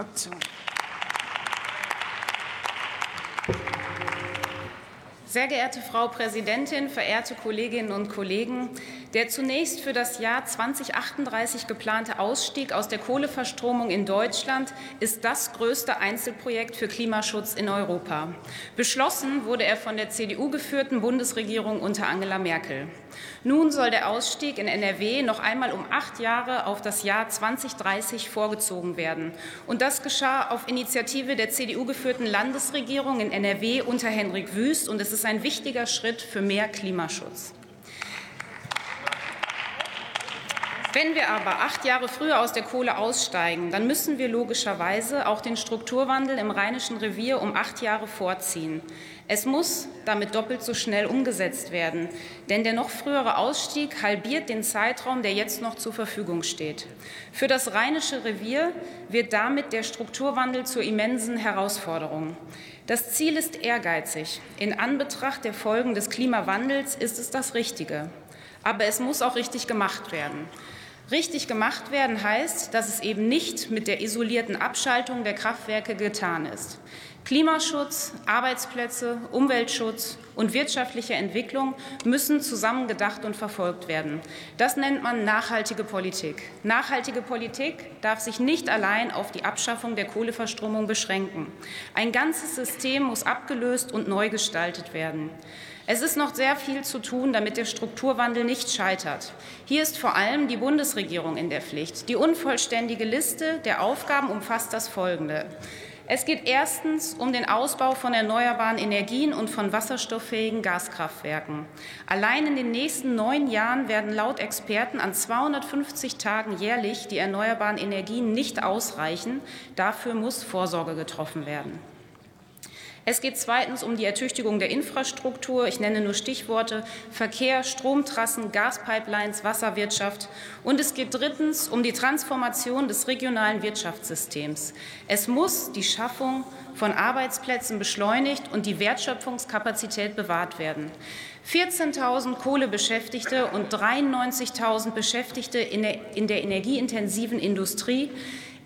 Ótimo. Sehr geehrte Frau Präsidentin, verehrte Kolleginnen und Kollegen! Der zunächst für das Jahr 2038 geplante Ausstieg aus der Kohleverstromung in Deutschland ist das größte Einzelprojekt für Klimaschutz in Europa. Beschlossen wurde er von der CDU geführten Bundesregierung unter Angela Merkel. Nun soll der Ausstieg in NRW noch einmal um acht Jahre auf das Jahr 2030 vorgezogen werden. Und das geschah auf Initiative der CDU geführten Landesregierung in NRW unter Henrik Wüst. Und es ist ein wichtiger Schritt für mehr Klimaschutz. Wenn wir aber acht Jahre früher aus der Kohle aussteigen, dann müssen wir logischerweise auch den Strukturwandel im Rheinischen Revier um acht Jahre vorziehen. Es muss damit doppelt so schnell umgesetzt werden, denn der noch frühere Ausstieg halbiert den Zeitraum, der jetzt noch zur Verfügung steht. Für das Rheinische Revier wird damit der Strukturwandel zur immensen Herausforderung. Das Ziel ist ehrgeizig. In Anbetracht der Folgen des Klimawandels ist es das Richtige. Aber es muss auch richtig gemacht werden. Richtig gemacht werden heißt, dass es eben nicht mit der isolierten Abschaltung der Kraftwerke getan ist. Klimaschutz, Arbeitsplätze, Umweltschutz und wirtschaftliche Entwicklung müssen zusammen gedacht und verfolgt werden. Das nennt man nachhaltige Politik. Nachhaltige Politik darf sich nicht allein auf die Abschaffung der Kohleverstromung beschränken. Ein ganzes System muss abgelöst und neu gestaltet werden. Es ist noch sehr viel zu tun, damit der Strukturwandel nicht scheitert. Hier ist vor allem die Bundesregierung in der Pflicht. Die unvollständige Liste der Aufgaben umfasst das Folgende. Es geht erstens um den Ausbau von erneuerbaren Energien und von wasserstofffähigen Gaskraftwerken. Allein in den nächsten neun Jahren werden laut Experten an 250 Tagen jährlich die erneuerbaren Energien nicht ausreichen. Dafür muss Vorsorge getroffen werden. Es geht zweitens um die Ertüchtigung der Infrastruktur. Ich nenne nur Stichworte Verkehr, Stromtrassen, Gaspipelines, Wasserwirtschaft. Und es geht drittens um die Transformation des regionalen Wirtschaftssystems. Es muss die Schaffung von Arbeitsplätzen beschleunigt und die Wertschöpfungskapazität bewahrt werden. 14.000 Kohlebeschäftigte und 93.000 Beschäftigte in der, in der energieintensiven Industrie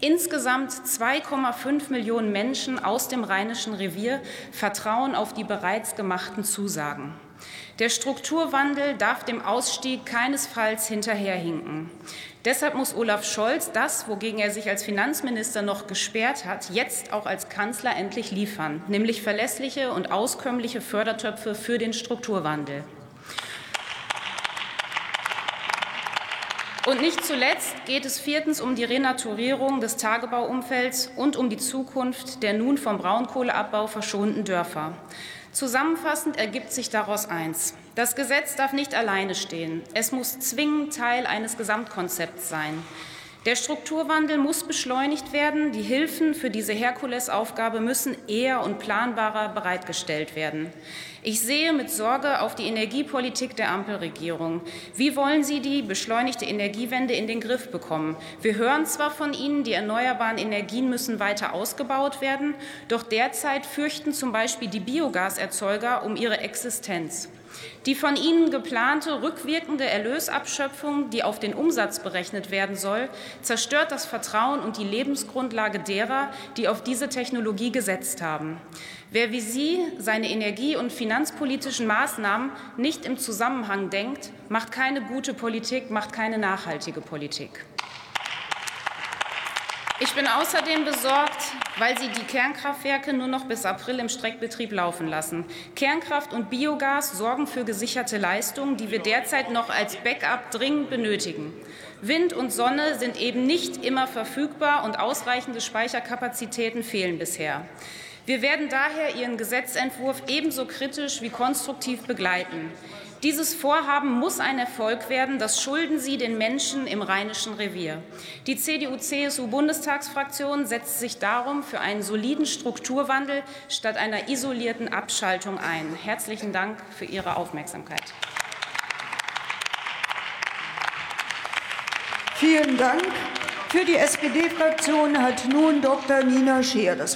Insgesamt 2,5 Millionen Menschen aus dem Rheinischen Revier vertrauen auf die bereits gemachten Zusagen. Der Strukturwandel darf dem Ausstieg keinesfalls hinterherhinken. Deshalb muss Olaf Scholz das, wogegen er sich als Finanzminister noch gesperrt hat, jetzt auch als Kanzler endlich liefern, nämlich verlässliche und auskömmliche Fördertöpfe für den Strukturwandel. Und nicht zuletzt geht es viertens um die Renaturierung des Tagebauumfelds und um die Zukunft der nun vom Braunkohleabbau verschonten Dörfer. Zusammenfassend ergibt sich daraus eins. Das Gesetz darf nicht alleine stehen. Es muss zwingend Teil eines Gesamtkonzepts sein. Der Strukturwandel muss beschleunigt werden. Die Hilfen für diese Herkulesaufgabe müssen eher und planbarer bereitgestellt werden. Ich sehe mit Sorge auf die Energiepolitik der Ampelregierung. Wie wollen Sie die beschleunigte Energiewende in den Griff bekommen? Wir hören zwar von Ihnen, die erneuerbaren Energien müssen weiter ausgebaut werden, doch derzeit fürchten zum Beispiel die Biogaserzeuger um ihre Existenz. Die von Ihnen geplante rückwirkende Erlösabschöpfung, die auf den Umsatz berechnet werden soll, zerstört das Vertrauen und die Lebensgrundlage derer, die auf diese Technologie gesetzt haben. Wer wie Sie seine energie- und finanzpolitischen Maßnahmen nicht im Zusammenhang denkt, macht keine gute Politik, macht keine nachhaltige Politik. Ich bin außerdem besorgt, weil Sie die Kernkraftwerke nur noch bis April im Streckbetrieb laufen lassen. Kernkraft und Biogas sorgen für gesicherte Leistungen, die wir derzeit noch als Backup dringend benötigen. Wind und Sonne sind eben nicht immer verfügbar und ausreichende Speicherkapazitäten fehlen bisher. Wir werden daher Ihren Gesetzentwurf ebenso kritisch wie konstruktiv begleiten. Dieses Vorhaben muss ein Erfolg werden. Das schulden Sie den Menschen im Rheinischen Revier. Die CDU-CSU-Bundestagsfraktion setzt sich darum für einen soliden Strukturwandel statt einer isolierten Abschaltung ein. Herzlichen Dank für Ihre Aufmerksamkeit. Vielen Dank. Für die SPD-Fraktion hat nun Dr. Nina Scheer das